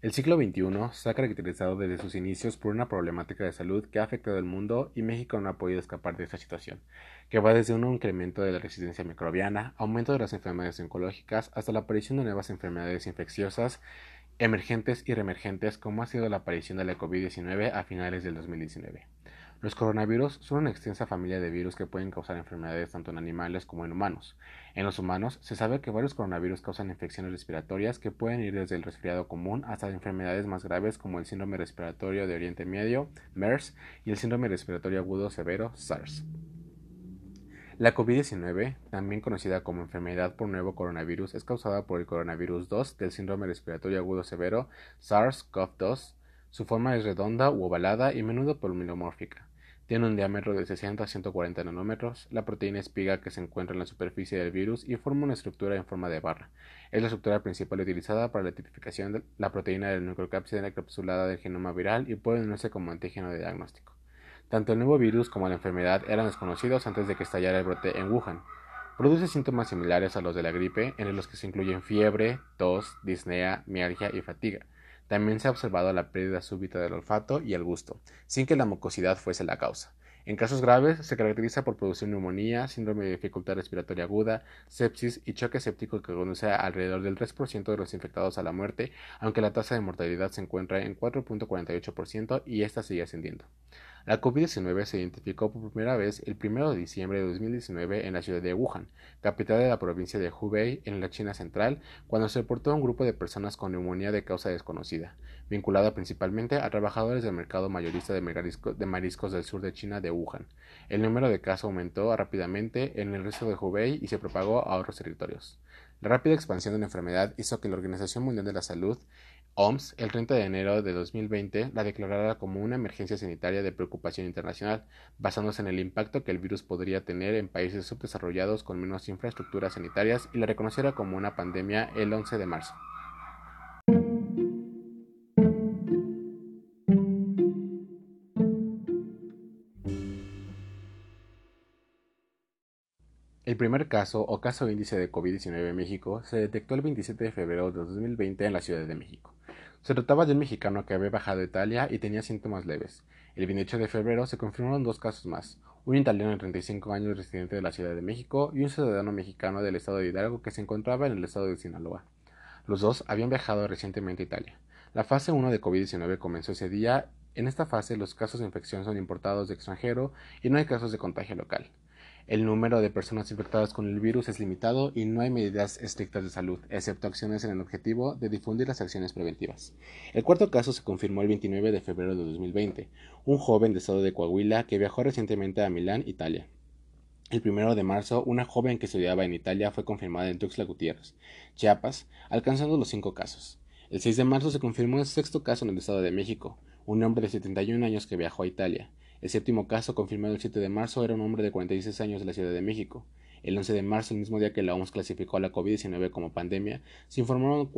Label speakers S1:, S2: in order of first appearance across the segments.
S1: El siglo XXI se ha caracterizado desde sus inicios por una problemática de salud que ha afectado al mundo y México no ha podido escapar de esta situación, que va desde un incremento de la resistencia microbiana, aumento de las enfermedades oncológicas, hasta la aparición de nuevas enfermedades infecciosas emergentes y reemergentes como ha sido la aparición de la COVID-19 a finales del 2019. Los coronavirus son una extensa familia de virus que pueden causar enfermedades tanto en animales como en humanos. En los humanos se sabe que varios coronavirus causan infecciones respiratorias que pueden ir desde el resfriado común hasta enfermedades más graves como el síndrome respiratorio de Oriente Medio, MERS, y el síndrome respiratorio agudo severo, SARS. La COVID-19, también conocida como enfermedad por nuevo coronavirus, es causada por el coronavirus 2 del síndrome respiratorio agudo severo, SARS-CoV-2. Su forma es redonda u ovalada y menudo polimiomórfica. Tiene un diámetro de 60 a 140 nanómetros. La proteína espiga que se encuentra en la superficie del virus y forma una estructura en forma de barra. Es la estructura principal utilizada para la identificación de la proteína del nucleocápside encapsulada del genoma viral y puede unirse como antígeno de diagnóstico. Tanto el nuevo virus como la enfermedad eran desconocidos antes de que estallara el brote en Wuhan. Produce síntomas similares a los de la gripe, en los que se incluyen fiebre, tos, disnea, mialgia y fatiga. También se ha observado la pérdida súbita del olfato y el gusto, sin que la mucosidad fuese la causa. En casos graves, se caracteriza por producir neumonía, síndrome de dificultad respiratoria aguda, sepsis y choque séptico que conduce a alrededor del 3% de los infectados a la muerte, aunque la tasa de mortalidad se encuentra en 4.48% y esta sigue ascendiendo. La COVID-19 se identificó por primera vez el 1 de diciembre de 2019 en la ciudad de Wuhan, capital de la provincia de Hubei, en la China central, cuando se reportó un grupo de personas con neumonía de causa desconocida, vinculada principalmente a trabajadores del mercado mayorista de, mariscos del sur de China de Wuhan. El número de casos aumentó rápidamente en el resto de Hubei y se propagó a otros territorios. La rápida expansión de la enfermedad hizo que la Organización Mundial de la Salud OMS, el 30 de enero de 2020, la declarara como una emergencia sanitaria de preocupación internacional, basándose en el impacto que el virus podría tener en países subdesarrollados con menos infraestructuras sanitarias y la reconociera como una pandemia el 11 de marzo. El primer caso o caso índice de COVID-19 en México se detectó el 27 de febrero de 2020 en la Ciudad de México. Se trataba de un mexicano que había bajado a Italia y tenía síntomas leves. El 28 de febrero se confirmaron dos casos más, un italiano de 35 años residente de la Ciudad de México y un ciudadano mexicano del estado de Hidalgo que se encontraba en el estado de Sinaloa. Los dos habían viajado recientemente a Italia. La fase 1 de COVID-19 comenzó ese día. En esta fase los casos de infección son importados de extranjero y no hay casos de contagio local. El número de personas infectadas con el virus es limitado y no hay medidas estrictas de salud, excepto acciones en el objetivo de difundir las acciones preventivas. El cuarto caso se confirmó el 29 de febrero de 2020, un joven de estado de Coahuila que viajó recientemente a Milán, Italia. El primero de marzo, una joven que estudiaba en Italia fue confirmada en Tuxtla Gutiérrez, Chiapas, alcanzando los cinco casos. El 6 de marzo se confirmó el sexto caso en el Estado de México, un hombre de 71 años que viajó a Italia. El séptimo caso, confirmado el 7 de marzo, era un hombre de 46 años de la Ciudad de México. El 11 de marzo, el mismo día que la OMS clasificó a la COVID-19 como pandemia, se informaron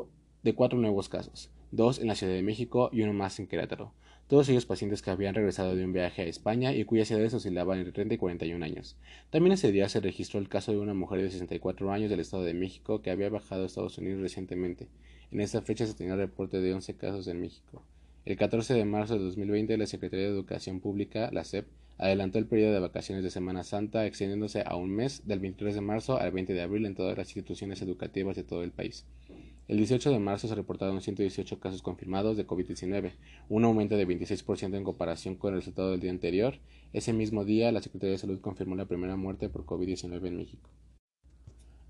S1: de cuatro nuevos casos, dos en la Ciudad de México y uno más en Querétaro. Todos ellos pacientes que habían regresado de un viaje a España y cuyas edades oscilaban entre 30 y 41 años. También ese día se registró el caso de una mujer de 64 años del Estado de México que había bajado a Estados Unidos recientemente. En esta fecha se tenía reporte de 11 casos en México. El 14 de marzo de 2020, la Secretaría de Educación Pública, la SEP, adelantó el periodo de vacaciones de Semana Santa, extendiéndose a un mes, del 23 de marzo al 20 de abril, en todas las instituciones educativas de todo el país. El 18 de marzo se reportaron 118 casos confirmados de COVID-19, un aumento de 26% en comparación con el resultado del día anterior. Ese mismo día, la Secretaría de Salud confirmó la primera muerte por COVID-19 en México.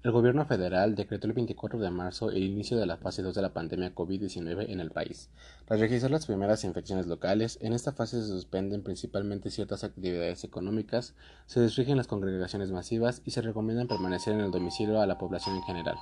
S1: El gobierno federal decretó el 24 de marzo el inicio de la fase 2 de la pandemia COVID-19 en el país. Tras registrar las primeras infecciones locales, en esta fase se suspenden principalmente ciertas actividades económicas, se restringen las congregaciones masivas y se recomiendan permanecer en el domicilio a la población en general,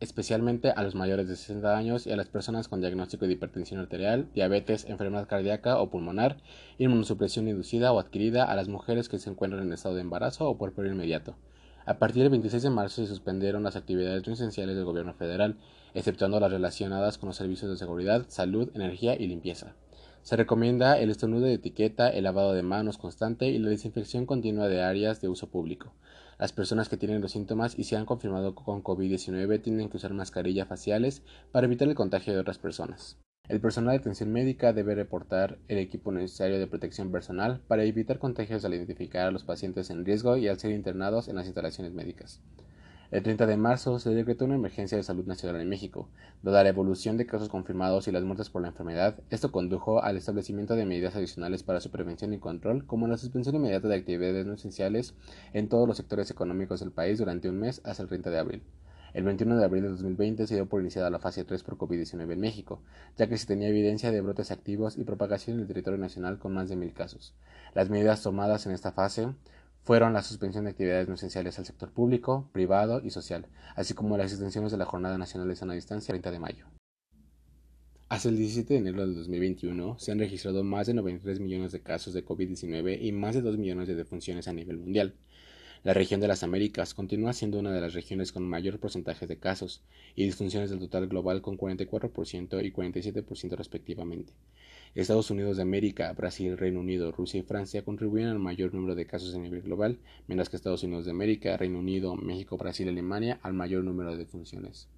S1: especialmente a los mayores de 60 años y a las personas con diagnóstico de hipertensión arterial, diabetes, enfermedad cardíaca o pulmonar, inmunosupresión inducida o adquirida a las mujeres que se encuentran en estado de embarazo o por periodo inmediato a partir del 26 de marzo se suspendieron las actividades no esenciales del gobierno federal, exceptuando las relacionadas con los servicios de seguridad, salud, energía y limpieza. Se recomienda el estornudo de etiqueta, el lavado de manos constante y la desinfección continua de áreas de uso público. Las personas que tienen los síntomas y se han confirmado con COVID-19 tienen que usar mascarillas faciales para evitar el contagio de otras personas. El personal de atención médica debe reportar el equipo necesario de protección personal para evitar contagios al identificar a los pacientes en riesgo y al ser internados en las instalaciones médicas. El 30 de marzo se decretó una emergencia de salud nacional en México. Dada la evolución de casos confirmados y las muertes por la enfermedad, esto condujo al establecimiento de medidas adicionales para su prevención y control, como la suspensión inmediata de actividades no esenciales en todos los sectores económicos del país durante un mes hasta el 30 de abril. El 21 de abril de 2020 se dio por iniciada la fase 3 por COVID-19 en México, ya que se tenía evidencia de brotes activos y propagación en el territorio nacional con más de mil casos. Las medidas tomadas en esta fase fueron la suspensión de actividades no esenciales al sector público, privado y social, así como las extensiones de la Jornada Nacional de Sana Distancia el 30 de mayo. Hasta el 17 de enero del 2021 se han registrado más de 93 millones de casos de COVID-19 y más de 2 millones de defunciones a nivel mundial. La región de las Américas continúa siendo una de las regiones con mayor porcentaje de casos y disfunciones del total global con 44% y 47% respectivamente. Estados Unidos de América, Brasil, Reino Unido, Rusia y Francia contribuyen al mayor número de casos a nivel global, mientras que Estados Unidos de América, Reino Unido, México, Brasil y Alemania al mayor número de defunciones.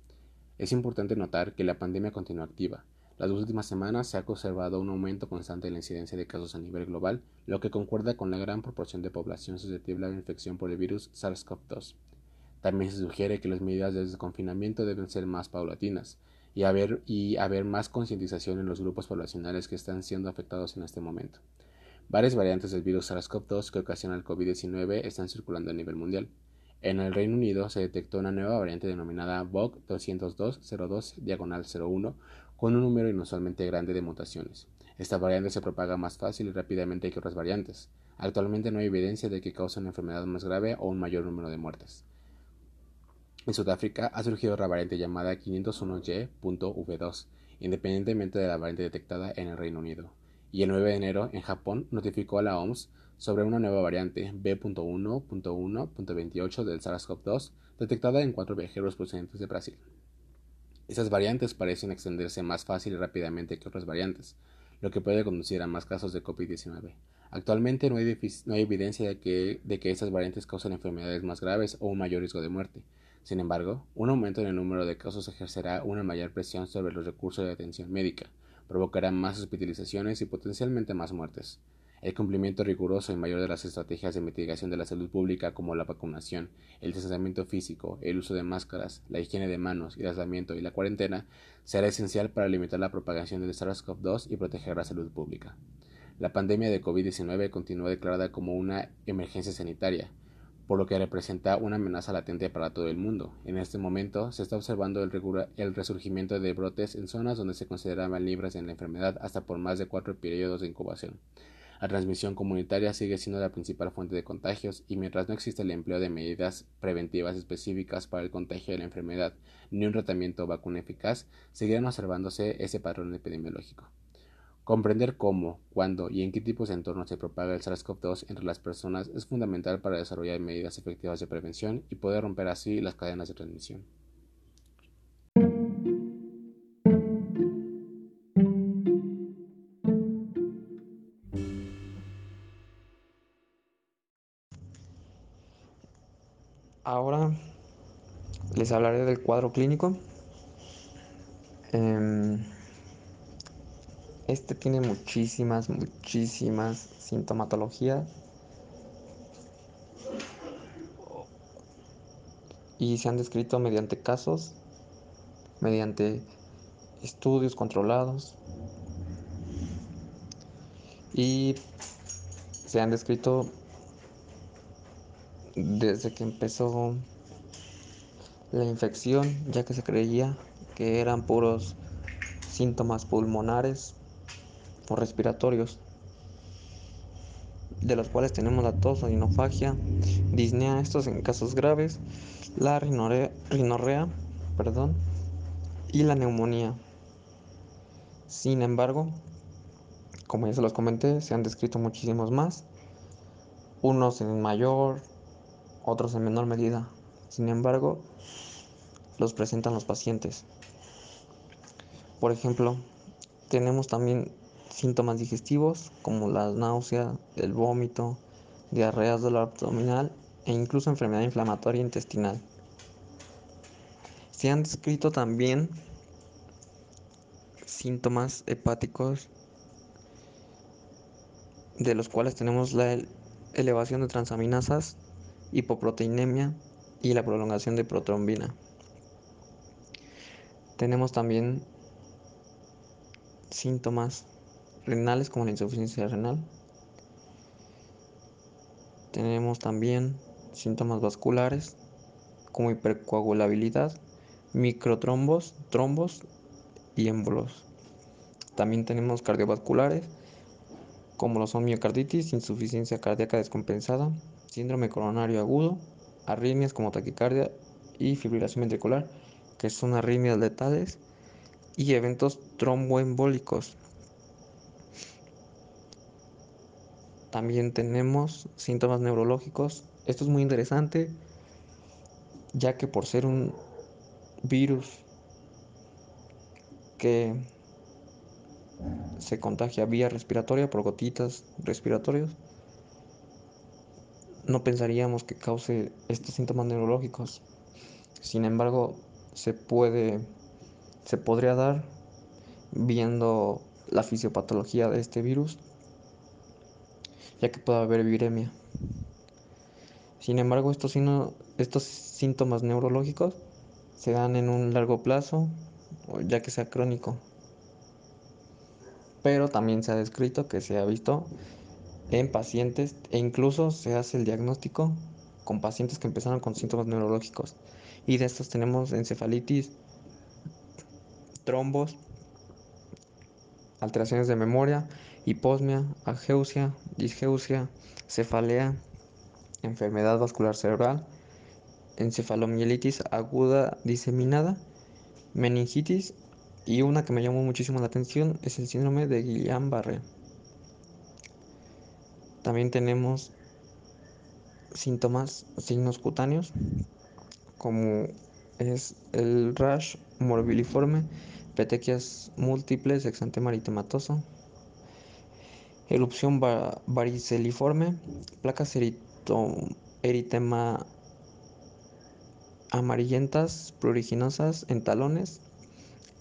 S1: Es importante notar que la pandemia continúa activa. Las dos últimas semanas se ha observado un aumento constante en la incidencia de casos a nivel global, lo que concuerda con la gran proporción de población susceptible a la infección por el virus SARS-CoV-2. También se sugiere que las medidas de desconfinamiento deben ser más paulatinas, y haber, y haber más concientización en los grupos poblacionales que están siendo afectados en este momento. Varias variantes del virus SARS-CoV-2 que ocasiona el COVID-19 están circulando a nivel mundial. En el Reino Unido se detectó una nueva variante denominada VOG 202-02-01 con un número inusualmente grande de mutaciones. Esta variante se propaga más fácil y rápidamente que otras variantes. Actualmente no hay evidencia de que cause una enfermedad más grave o un mayor número de muertes. En Sudáfrica ha surgido otra variante llamada 501Y.V2, independientemente de la variante detectada en el Reino Unido. Y el 9 de enero, en Japón, notificó a la OMS sobre una nueva variante B.1.1.28 del SARS-CoV-2 detectada en cuatro viajeros procedentes de Brasil. Estas variantes parecen extenderse más fácil y rápidamente que otras variantes, lo que puede conducir a más casos de COVID-19. Actualmente no hay, evidencia de que, estas variantes causen enfermedades más graves o un mayor riesgo de muerte, sin embargo, un aumento en el número de casos ejercerá una mayor presión sobre los recursos de atención médica, provocará más hospitalizaciones y potencialmente más muertes. El cumplimiento riguroso y mayor de las estrategias de mitigación de la salud pública como la vacunación, el distanciamiento físico, el uso de máscaras, la higiene de manos, el aislamiento y la cuarentena será esencial para limitar la propagación del SARS-CoV-2 y proteger la salud pública. La pandemia de COVID-19 continúa declarada como una emergencia sanitaria, por lo que representa una amenaza latente para todo el mundo. En este momento se está observando el, resurgimiento de brotes en zonas donde se consideraban libres de la enfermedad hasta por más de cuatro periodos de incubación. La transmisión comunitaria sigue siendo la principal fuente de contagios y mientras no existe el empleo de medidas preventivas específicas para el contagio de la enfermedad ni un tratamiento o vacuna eficaz, seguirán observándose ese patrón epidemiológico. Comprender cómo, cuándo y en qué tipos de entornos se propaga el SARS-CoV-2 entre las personas es fundamental para desarrollar medidas efectivas de prevención y poder romper así las cadenas de transmisión.
S2: Ahora les hablaré del cuadro clínico. Em, este tiene muchísimas, muchísimas sintomatologías. Y se han descrito mediante casos, mediante estudios controlados. Y se han descrito desde que empezó la infección, ya que se creía que eran puros síntomas pulmonares o respiratorios, de los cuales tenemos la tos, la disnea, estos en casos graves, la rinorrea, perdón, y la neumonía. Sin embargo, como ya se los comenté, se han descrito muchísimos más, unos en mayor, otros en menor medida. Sin embargo, los presentan los pacientes. Por ejemplo, tenemos también síntomas digestivos como la náusea, el vómito, diarreas dolor abdominal e incluso enfermedad inflamatoria intestinal. Se han descrito también síntomas hepáticos de los cuales tenemos la elevación de transaminasas, hipoproteinemia y la prolongación de protrombina. Tenemos también síntomas renales como la insuficiencia renal. Tenemos también síntomas vasculares como hipercoagulabilidad, microtrombos, trombos y émbolos. También tenemos cardiovasculares como lo son miocarditis, insuficiencia cardíaca descompensada, síndrome coronario agudo, arritmias como taquicardia y fibrilación ventricular, que son arritmias letales, y eventos tromboembólicos. También tenemos síntomas neurológicos. Esto es muy interesante, ya que por ser un virus que se contagia vía respiratoria por gotitas respiratorios, no pensaríamos que cause estos síntomas neurológicos. Sin embargo, se puede se podría dar viendo la fisiopatología de este virus, ya que puede haber viremia. Sin embargo, estos, estos síntomas neurológicos se dan en un largo plazo, ya que sea crónico. Pero también se ha descrito que se ha visto en pacientes e incluso se hace el diagnóstico con pacientes que empezaron con síntomas neurológicos. Y de estos tenemos encefalitis, trombos, alteraciones de memoria, hiposmia, ageusia, disgeusia, cefalea, enfermedad vascular cerebral, encefalomielitis aguda diseminada, meningitis y una que me llamó muchísimo la atención es el síndrome de Guillain-Barré. También tenemos síntomas, signos cutáneos, como es el rash morbiliforme, petequias múltiples, exantema eritematoso, erupción variceliforme, placas eritema amarillentas, pruriginosas en talones,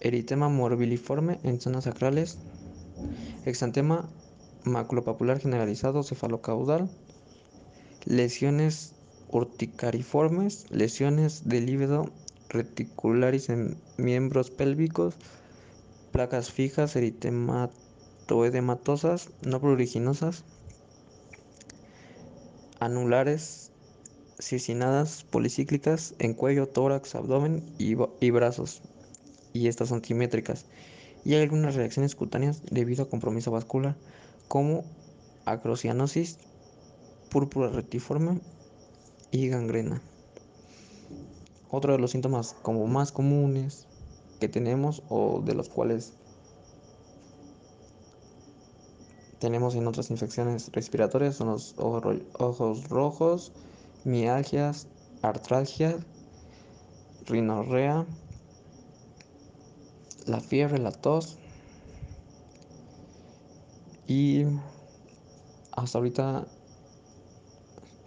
S2: eritema morbiliforme en zonas sacrales, exantema maculopapular generalizado cefalocaudal, lesiones urticariformes, lesiones de líbido reticularis en miembros pélvicos, placas fijas eritematoedematosas no pruriginosas, anulares cicinadas policíclicas en cuello, tórax, abdomen y, y brazos, y estas son simétricas. Y hay algunas reacciones cutáneas debido a compromiso vascular, como acrocianosis, púrpura retiforme y gangrena. Otro de los síntomas como más comunes que tenemos o de los cuales tenemos en otras infecciones respiratorias son los ojos rojos, mialgias, artralgia, rinorrea, la fiebre, la tos y hasta ahorita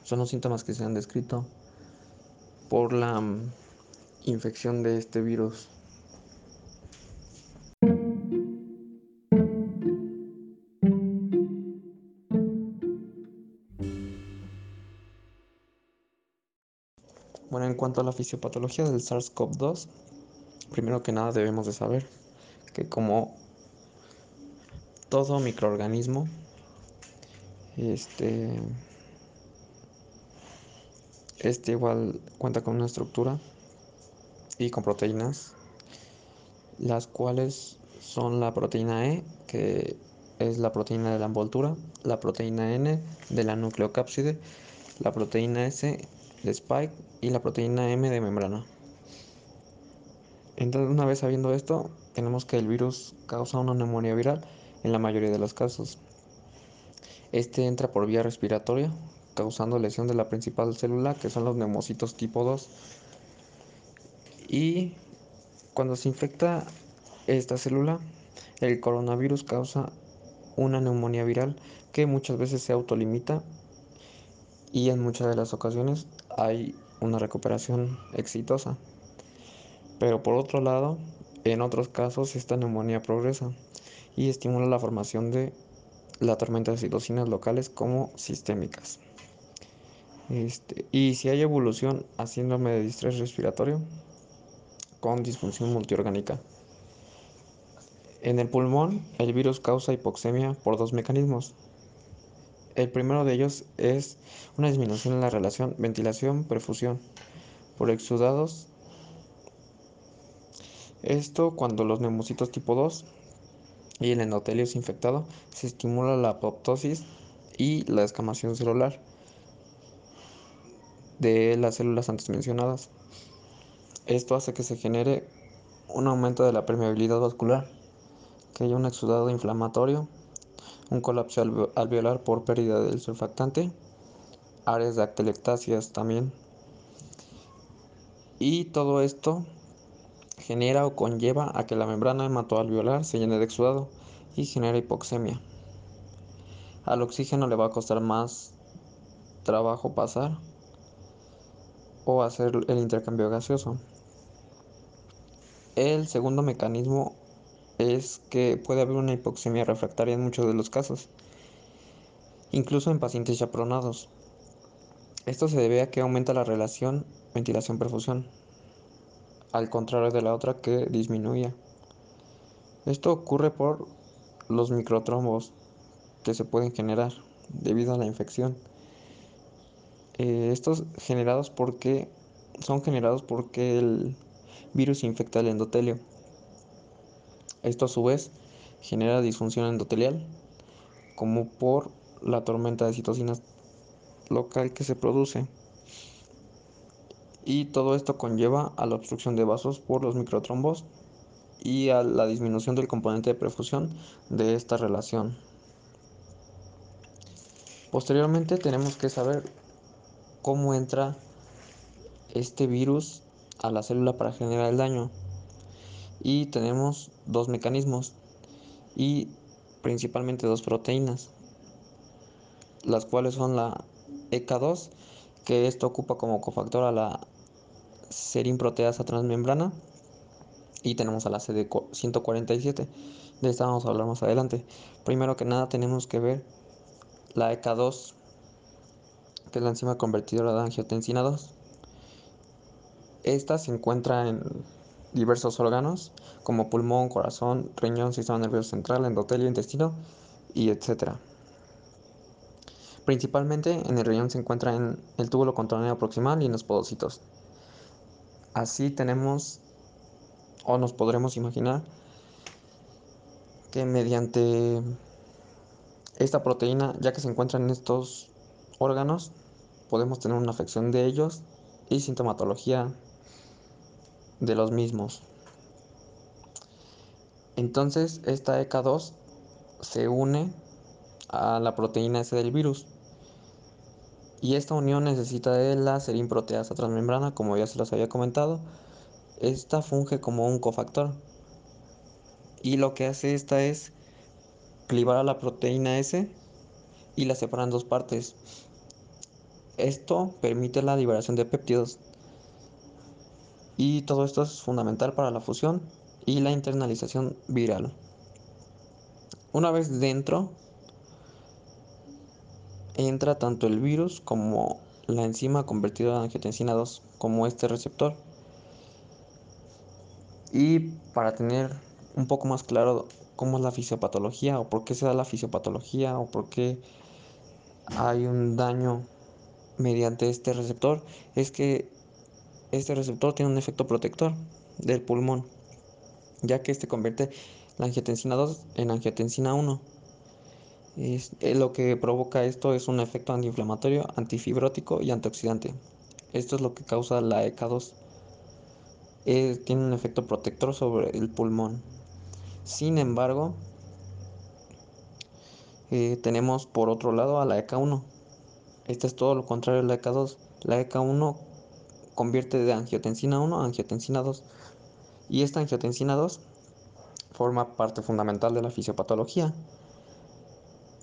S2: son los síntomas que se han descrito por la mm, infección de este virus. Bueno, en cuanto a la fisiopatología del SARS-CoV-2, primero que nada debemos de saber que como todo microorganismo, este este igual cuenta con una estructura y con proteínas, las cuales son la proteína E, que es la proteína de la envoltura, la proteína N de la nucleocápside, la proteína S de spike y la proteína M de membrana. Entonces, una vez sabiendo esto, tenemos que el virus causa una neumonía viral en la mayoría de los casos. Este entra por vía respiratoria, causando lesión de la principal célula, que son los neumocitos tipo 2. Y cuando se infecta esta célula, el coronavirus causa una neumonía viral que muchas veces se autolimita y en muchas de las ocasiones hay una recuperación exitosa. Pero por otro lado, En otros casos, esta neumonía progresa y estimula la formación de la tormenta de citocinas locales como sistémicas. Este, y si hay evolución a síndrome de distrés respiratorio con disfunción multiorgánica. En el pulmón, el virus causa hipoxemia por dos mecanismos. El primero de ellos es una disminución en la relación ventilación-perfusión por exudados. Esto cuando los neumocitos tipo 2 y el endotelio es infectado, se estimula la apoptosis y la escamación celular de las células antes mencionadas. Esto hace que se genere un aumento de la permeabilidad vascular, que haya un exudado inflamatorio, un colapso alveolar por pérdida del surfactante, áreas de atelectasias también. Y todo esto genera o conlleva a que la membrana hematoalveolar se llene de exudado y genera hipoxemia. Al oxígeno le va a costar más trabajo pasar o hacer el intercambio gaseoso. El segundo mecanismo es que puede haber una hipoxemia refractaria en muchos de los casos, incluso en pacientes ya pronados. Esto se debe a que aumenta la relación ventilación-perfusión, al contrario de la otra que disminuía. Esto ocurre por los microtrombos que se pueden generar debido a la infección. Eh, estos generados porque son generados porque el virus infecta el endotelio. Esto a su vez genera disfunción endotelial, como por la tormenta de citocinas local que se produce. Y todo esto conlleva a la obstrucción de vasos por los microtrombos y a la disminución del componente de perfusión de esta relación. Posteriormente tenemos que saber cómo entra este virus a la célula para generar el daño. Y tenemos dos mecanismos y principalmente dos proteínas, las cuales son la EK2, que esto ocupa como cofactor a la proteasa transmembrana, y tenemos a la CD147. De esta vamos a hablar más adelante. Primero que nada tenemos que ver la EK2 que es la enzima convertidora de angiotensina 2. Esta se encuentra en diversos órganos como pulmón, corazón, riñón, sistema nervioso central, endotelio, intestino y etc. Principalmente en el riñón se encuentra en el túbulo contorneo proximal y en los podocitos. Así tenemos o nos podremos imaginar que mediante esta proteína, ya que se encuentra en estos órganos, podemos tener una afección de ellos y sintomatología de los mismos. Entonces, esta EK2 se une a la proteína S del virus. Y esta unión necesita de la proteasa transmembrana, como ya se los había comentado. Esta funge como un cofactor. Y lo que hace esta es clivar a la proteína S y la separa en dos partes. Esto permite la liberación de péptidos. Y todo esto es fundamental para la fusión y la internalización viral. Una vez dentro, entra tanto el virus como la enzima convertida en angiotensina 2, como este receptor. Y para tener un poco más claro cómo es la fisiopatología o por qué se da la fisiopatología o por qué hay un daño mediante este receptor es que este receptor tiene un efecto protector del pulmón, ya que este convierte la angiotensina 2 en angiotensina 1. Eh, lo que provoca esto es un efecto antiinflamatorio, antifibrótico y antioxidante. Esto es lo que causa la EK2. Eh, tiene un efecto protector sobre el pulmón. Sin embargo, eh, tenemos por otro lado a la EK1, este es todo lo contrario a la EK2. La EK1 convierte de angiotensina 1 a angiotensina 2. Y esta angiotensina 2 forma parte fundamental de la fisiopatología.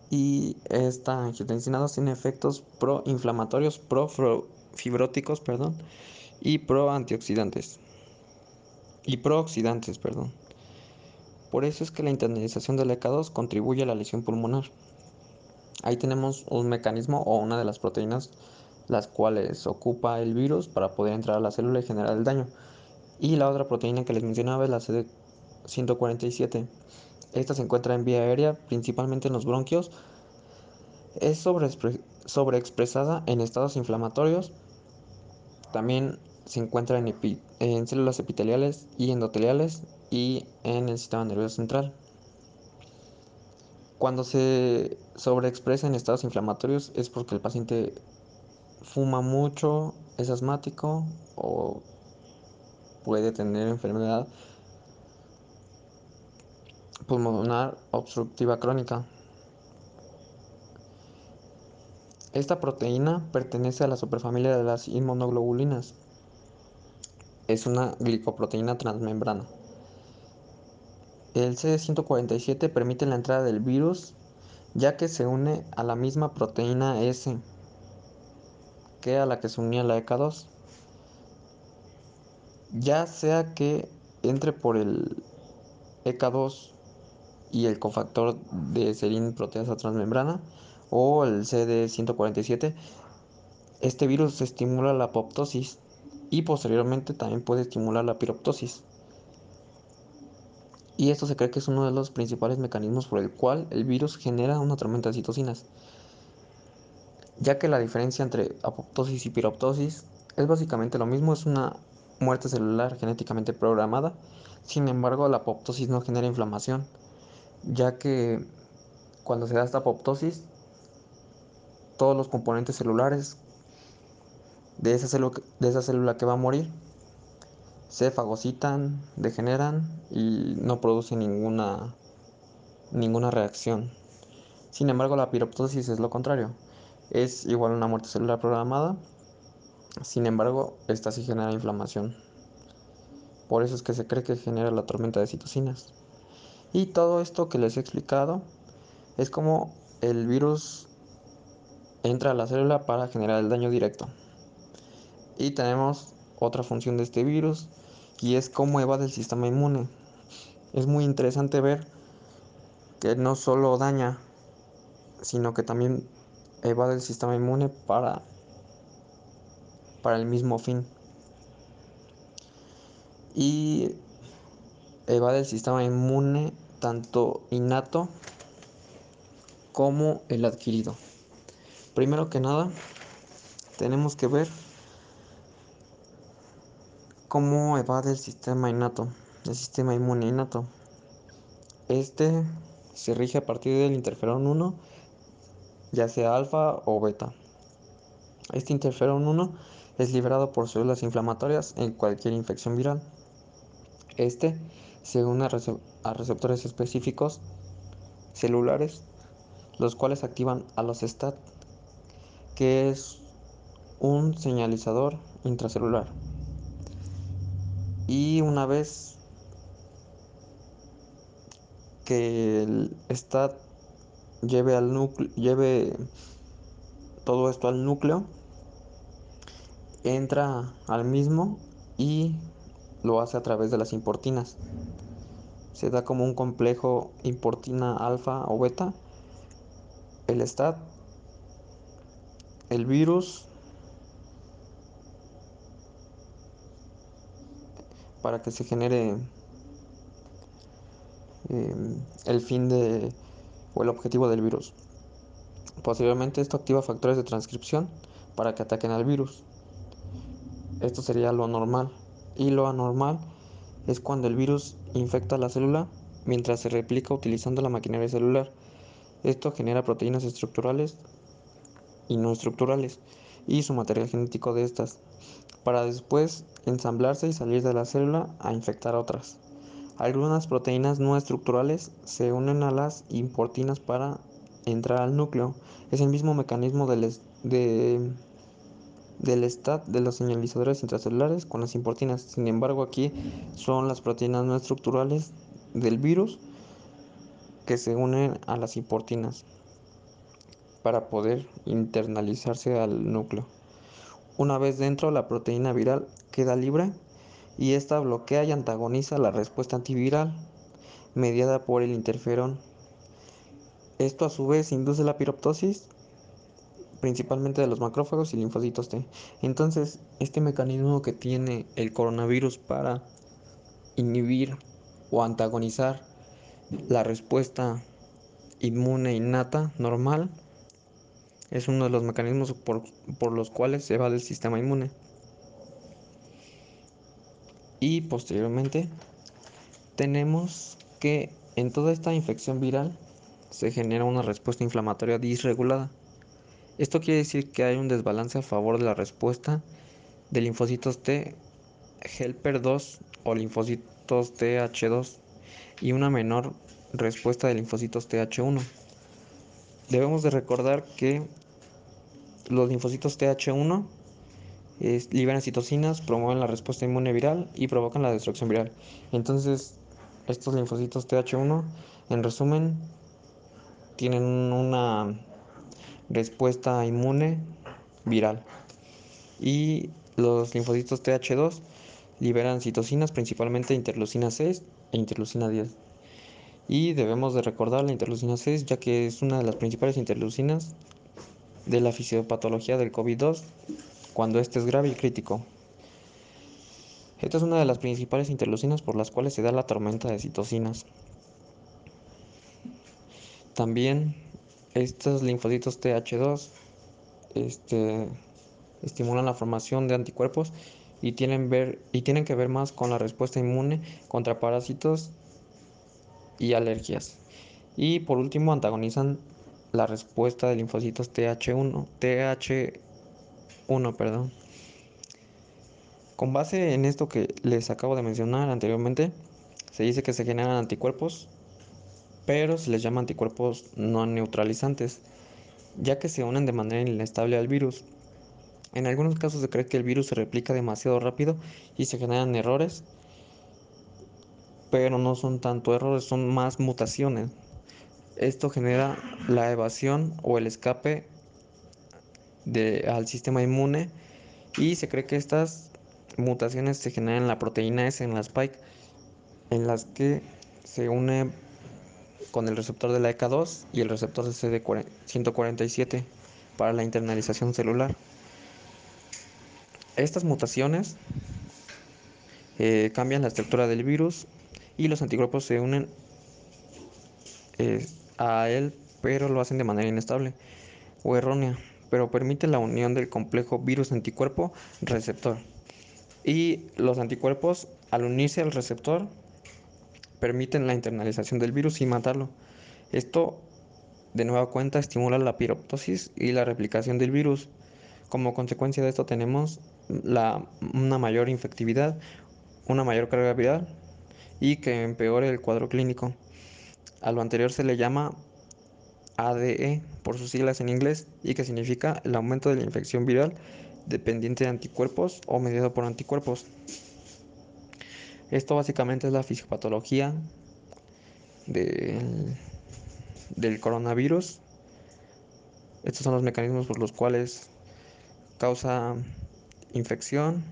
S2: Y esta angiotensina 2 tiene efectos proinflamatorios, profibróticos, perdón, y proantioxidantes. y prooxidantes, perdón. Por eso es que la internalización del ECA2 contribuye a la lesión pulmonar. Ahí tenemos un mecanismo o una de las proteínas las cuales ocupa el virus para poder entrar a la célula y generar el daño. Y la otra proteína que les mencionaba es la CD147. Esta se encuentra en vía aérea, principalmente en los bronquios. Es sobreexpresada en estados inflamatorios. También se encuentra en, en células epiteliales y endoteliales y en el sistema nervioso central. Cuando se sobreexpresa en estados inflamatorios es porque el paciente fuma mucho, es asmático o puede tener enfermedad pulmonar obstructiva crónica. Esta proteína pertenece a la superfamilia de las inmunoglobulinas. Es una glicoproteína transmembrana. El CD147 permite la entrada del virus ya que se une a la misma proteína S que a la que se unía la EK2. Ya sea que entre por el EK2 y el cofactor de serin proteasa transmembrana o el CD147, este virus estimula la apoptosis y posteriormente también puede estimular la piroptosis. Y esto se cree que es uno de los principales mecanismos por el cual el virus genera una tormenta de citocinas, ya que la diferencia entre apoptosis y piroptosis es básicamente lo mismo, es una muerte celular genéticamente programada, sin embargo la apoptosis no genera inflamación, ya que cuando se da esta apoptosis, todos los componentes celulares de esa, célula, de esa célula que va a morir se fagocitan, degeneran y no producen ninguna, ninguna reacción. Sin embargo, la piroptosis es lo contrario. Es igual a una muerte celular programada. Sin embargo, esta sí genera inflamación. Por eso es que se cree que genera la tormenta de citocinas. Y todo esto que les he explicado es como el virus entra a la célula para generar el daño directo. Y tenemos otra función de este virus y es cómo evade el sistema inmune. Es muy interesante ver que no solo daña, sino que también evade el sistema inmune para, para el mismo fin. Y evade el sistema inmune tanto innato como el adquirido. Primero que nada, tenemos que ver ¿Cómo evade el sistema innato? El sistema inmune innato. Este se rige a partir del interferón 1, ya sea alfa o beta. Este interferón 1 es liberado por células inflamatorias en cualquier infección viral. Este se une a, receptores específicos celulares, los cuales activan a los STAT, que es un señalizador intracelular. Y una vez que el STAT lleve al lleve todo esto al núcleo, entra al mismo y lo hace a través de las importinas. Se da como un complejo importina alfa o beta. El STAT, el virus para que se genere em, el fin de o el objetivo del virus. Posteriormente esto activa factores de transcripción para que ataquen al virus. Esto sería lo normal. Y lo anormal es cuando el virus infecta la célula mientras se replica utilizando la maquinaria celular. Esto genera proteínas estructurales y no estructurales y su material genético de estas para después ensamblarse y salir de la célula a infectar otras. Algunas proteínas no estructurales se unen a las importinas para entrar al núcleo. Es el mismo mecanismo del, de, del STAT de los señalizadores intracelulares con las importinas. Sin embargo, aquí son las proteínas no estructurales del virus que se unen a las importinas para poder internalizarse al núcleo. Una vez dentro, la proteína viral queda libre y esta bloquea y antagoniza la respuesta antiviral mediada por el interferón. Esto a su vez induce la piroptosis principalmente de los macrófagos y linfocitos T. Entonces, este mecanismo que tiene el coronavirus para inhibir o antagonizar la respuesta inmune innata normal es uno de los mecanismos por, por los cuales se va del sistema inmune. Y posteriormente tenemos que en toda esta infección viral se genera una respuesta inflamatoria disregulada. Esto quiere decir que hay un desbalance a favor de la respuesta de linfocitos T helper 2 o linfocitos TH2 y una menor respuesta de linfocitos TH1. Debemos de recordar que los linfocitos TH1 liberan citocinas, promueven la respuesta inmune viral y provocan la destrucción viral. Entonces, estos linfocitos TH1, en resumen, tienen una respuesta inmune viral. Y los linfocitos TH2 liberan citocinas, principalmente interleucina 6 e interleucina 10. Y debemos de recordar la interleucina 6 ya que es una de las principales interleucinas de la fisiopatología del COVID-2 cuando este es grave y crítico. Esta es una de las principales interleucinas por las cuales se da la tormenta de citocinas. También estos linfocitos TH2 este, estimulan la formación de anticuerpos y tienen, y tienen que ver más con la respuesta inmune contra parásitos y alergias. Y por último antagonizan la respuesta de linfocitos TH1, TH1, perdón. Con base en esto que les acabo de mencionar anteriormente, se dice que se generan anticuerpos pero se les llama anticuerpos no neutralizantes, ya que se unen de manera inestable al virus. En algunos casos se cree que el virus se replica demasiado rápido y se generan errores, pero no son tanto errores, son más mutaciones. Esto genera la evasión o el escape al sistema inmune y se cree que estas mutaciones se generan en la proteína S en la spike, en las que se une con el receptor de la ECA2 y el receptor de CD147 para la internalización celular. Estas mutaciones eh, cambian la estructura del virus y los anticuerpos se unen eh, a él, pero lo hacen de manera inestable o errónea, pero permite la unión del complejo virus-anticuerpo receptor. Y los anticuerpos, al unirse al receptor, permiten la internalización del virus y matarlo. Esto, de nueva cuenta, estimula la piroptosis y la replicación del virus. Como consecuencia de esto tenemos la, una mayor infectividad, una mayor carga viral y que empeore el cuadro clínico. A lo anterior se le llama ADE por sus siglas en inglés y que significa el aumento de la infección viral dependiente de anticuerpos o mediado por anticuerpos. Esto básicamente es la fisiopatología del, coronavirus. Estos son los mecanismos por los cuales causa infección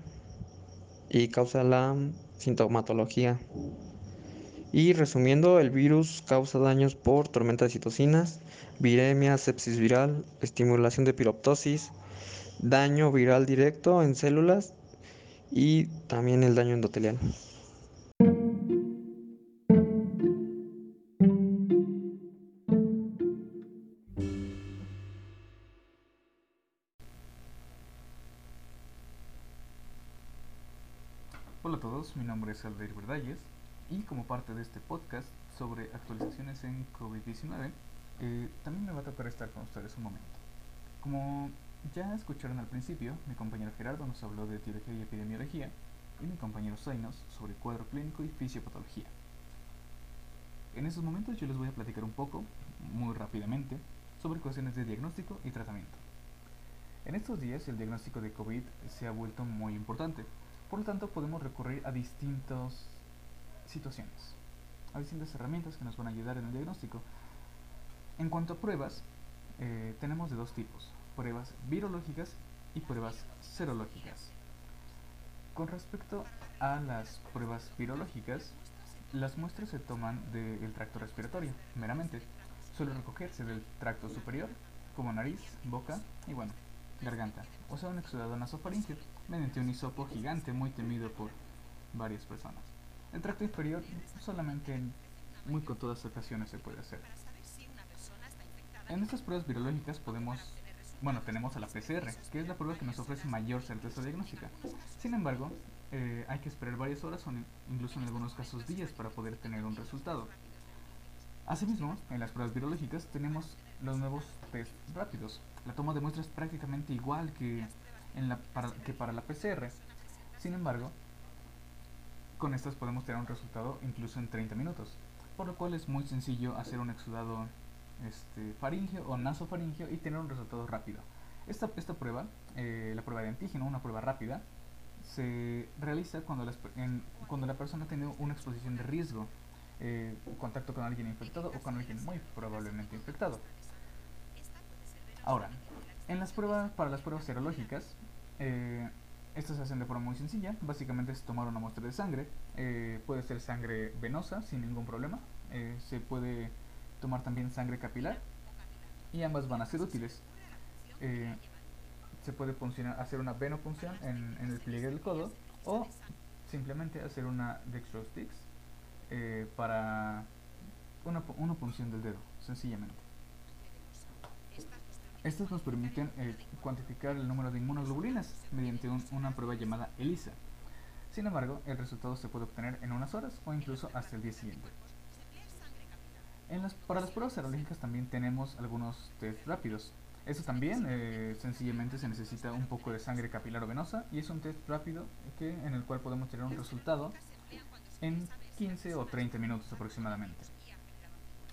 S2: y causa la sintomatología. Y resumiendo, el virus causa daños por tormenta de citocinas, viremia, sepsis viral, estimulación de piroptosis, daño viral directo en células y también el daño endotelial.
S3: Mi nombre es Aldair Verdalles y como parte de este podcast sobre actualizaciones en COVID-19, eh, también me va a tocar estar con ustedes un momento. Como ya escucharon al principio, mi compañero Gerardo nos habló de etiología y epidemiología y mi compañero Zainos sobre cuadro clínico y fisiopatología. En estos momentos yo les voy a platicar un poco, muy rápidamente, sobre cuestiones de diagnóstico y tratamiento. En estos días el diagnóstico de COVID se ha vuelto muy importante, por lo tanto, podemos recurrir a distintas situaciones, a distintas herramientas que nos van a ayudar en el diagnóstico. En cuanto a pruebas, eh, tenemos de dos tipos, pruebas virológicas y pruebas serológicas. con respecto a las pruebas virológicas, las muestras se toman del tracto respiratorio, meramente. Suele recogerse del tracto superior, como nariz, boca y bueno, garganta, o sea, un exudado nasofaringeo, mediante un hisopo gigante muy temido por varias personas. El tracto inferior solamente en muy contadas ocasiones se puede hacer. En estas pruebas virológicas podemos, bueno, tenemos a la PCR, que es la prueba que nos ofrece mayor certeza diagnóstica. Sin embargo, eh, hay que esperar varias horas o incluso en algunos casos días para poder tener un resultado. Asimismo, en las pruebas virológicas tenemos los nuevos test rápidos. La toma de muestras es prácticamente igual que, en la, para, que para la PCR. Sin embargo, con estas podemos tener un resultado incluso en 30 minutos, por lo cual es muy sencillo hacer un exudado este, faringeo o nasofaringeo y tener un resultado rápido. Esta, esta prueba, eh, la prueba de antígeno, una prueba rápida, se realiza cuando, cuando la persona tiene una exposición de riesgo, eh, contacto con alguien infectado o con alguien muy probablemente infectado. Ahora, en las pruebas, para las pruebas serológicas, eh, estas se hacen de forma muy sencilla. Básicamente es tomar una muestra de sangre. Eh, puede ser sangre venosa sin ningún problema. Eh, se puede tomar también sangre capilar. Y ambas van a ser útiles. Eh, se puede hacer una venopunción en, en el pliegue del codo o simplemente hacer una dextrosticks para una, una punción del dedo, sencillamente. Estas nos permiten eh, cuantificar el número de inmunoglobulinas mediante una prueba llamada ELISA. Sin embargo, el resultado se puede obtener en unas horas o incluso hasta el día siguiente. para las pruebas serológicas también tenemos algunos test rápidos. Eso también eh, sencillamente se necesita un poco de sangre capilar o venosa y es un test rápido en el cual podemos tener un resultado en 15 o 30 minutos aproximadamente.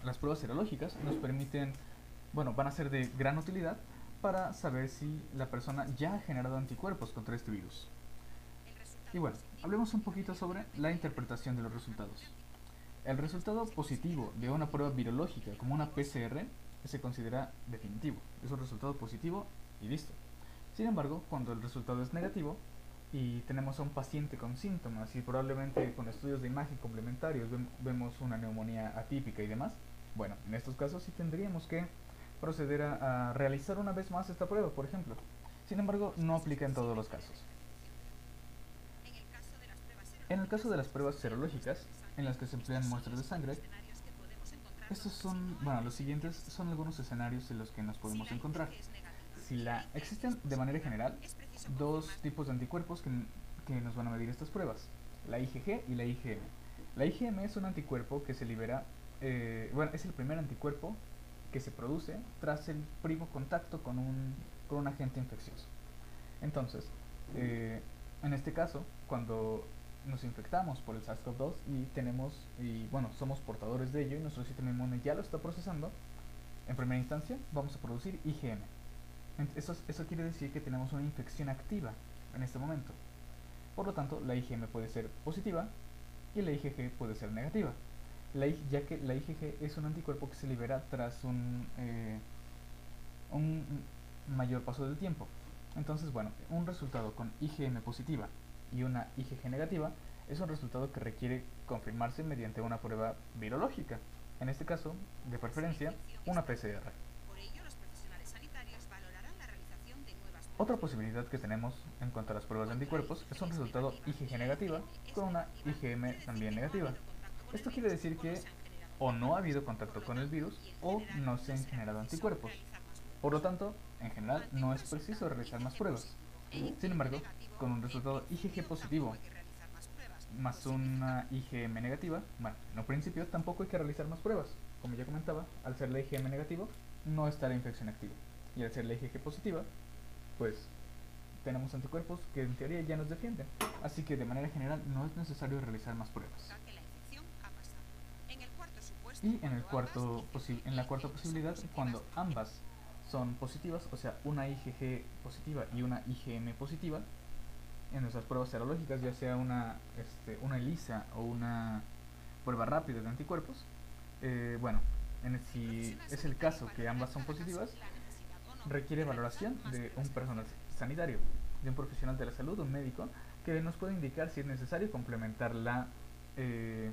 S3: Las pruebas serológicas nos permiten bueno, van a ser de gran utilidad para saber si la persona ya ha generado anticuerpos contra este virus. Y bueno, hablemos un poquito sobre la interpretación de los resultados. El resultado positivo de una prueba virológica como una PCR se considera definitivo. Es un resultado positivo y listo. Sin embargo, cuando el resultado es negativo y tenemos a un paciente con síntomas y probablemente con estudios de imagen complementarios vemos una neumonía atípica y demás, bueno, en estos casos sí tendríamos que proceder a, realizar una vez más esta prueba, por ejemplo. Sin embargo, no aplica en todos los casos. En el caso de las pruebas serológicas, en las que se emplean muestras de sangre, estos son, bueno, los siguientes son algunos escenarios en los que nos podemos encontrar. Si la existen de manera general dos tipos de anticuerpos que, que nos van a medir estas pruebas, la IgG y la IgM. La IgM es un anticuerpo que se libera, eh, bueno, es el primer anticuerpo que se produce tras el primo contacto con un, con un agente infeccioso. Entonces, eh, en este caso, cuando nos infectamos por el SARS-CoV-2 y tenemos, y bueno, somos portadores de ello y nuestro sistema inmune ya lo está procesando, en primera instancia vamos a producir IgM. Eso, eso quiere decir que tenemos una infección activa en este momento. Por lo tanto, la IgM puede ser positiva y la IgG puede ser negativa ya que la IgG es un anticuerpo que se libera tras un, eh, un mayor paso del tiempo. Entonces, bueno, un resultado con IgM positiva y una IgG negativa es un resultado que requiere confirmarse mediante una prueba virológica, en este caso, de preferencia, una PCR. Otra posibilidad que tenemos en cuanto a las pruebas de anticuerpos es un resultado IgG negativa con una IgM también negativa. Esto quiere decir que o no ha habido contacto con el virus o no se han generado anticuerpos. Por lo tanto, en general no es preciso realizar más pruebas. Sin embargo, con un resultado IgG positivo más una IgM negativa, bueno, en principio tampoco hay que realizar más pruebas. Como ya comentaba, al ser la IgM negativo, no está la infección activa. Y al ser la IgG positiva, pues tenemos anticuerpos que en teoría ya nos defienden. Así que de manera general no es necesario realizar más pruebas. Y en, el la cuarta posibilidad, cuando ambas son positivas, o sea, una IgG positiva y una IgM positiva, en nuestras pruebas serológicas, ya sea una, este, una ELISA o una prueba rápida de anticuerpos, eh, bueno, en si es el caso que ambas son positivas, requiere valoración de un personal sanitario, de un profesional de la salud, un médico, que nos puede indicar si es necesario complementar la eh,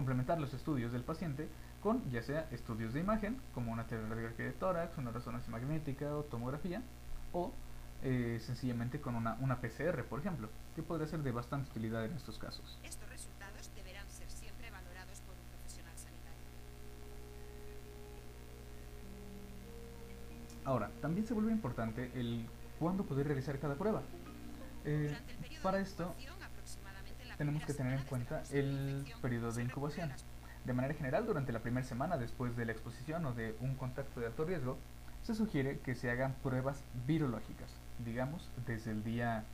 S3: complementar los estudios del paciente con ya sea estudios de imagen, como una radiografía de tórax, una resonancia magnética o tomografía, o eh, sencillamente con una, una PCR, por ejemplo, que podría ser de bastante utilidad en estos casos.
S4: Estos resultados deberán ser siempre valorados por un profesional sanitario.
S3: Ahora, también se vuelve importante el cuándo poder realizar cada prueba. Eh, para esto tenemos que tener en cuenta el periodo de incubación. De manera general, durante la primera semana después de la exposición o de un contacto de alto riesgo, se sugiere que se hagan pruebas virológicas, digamos desde el día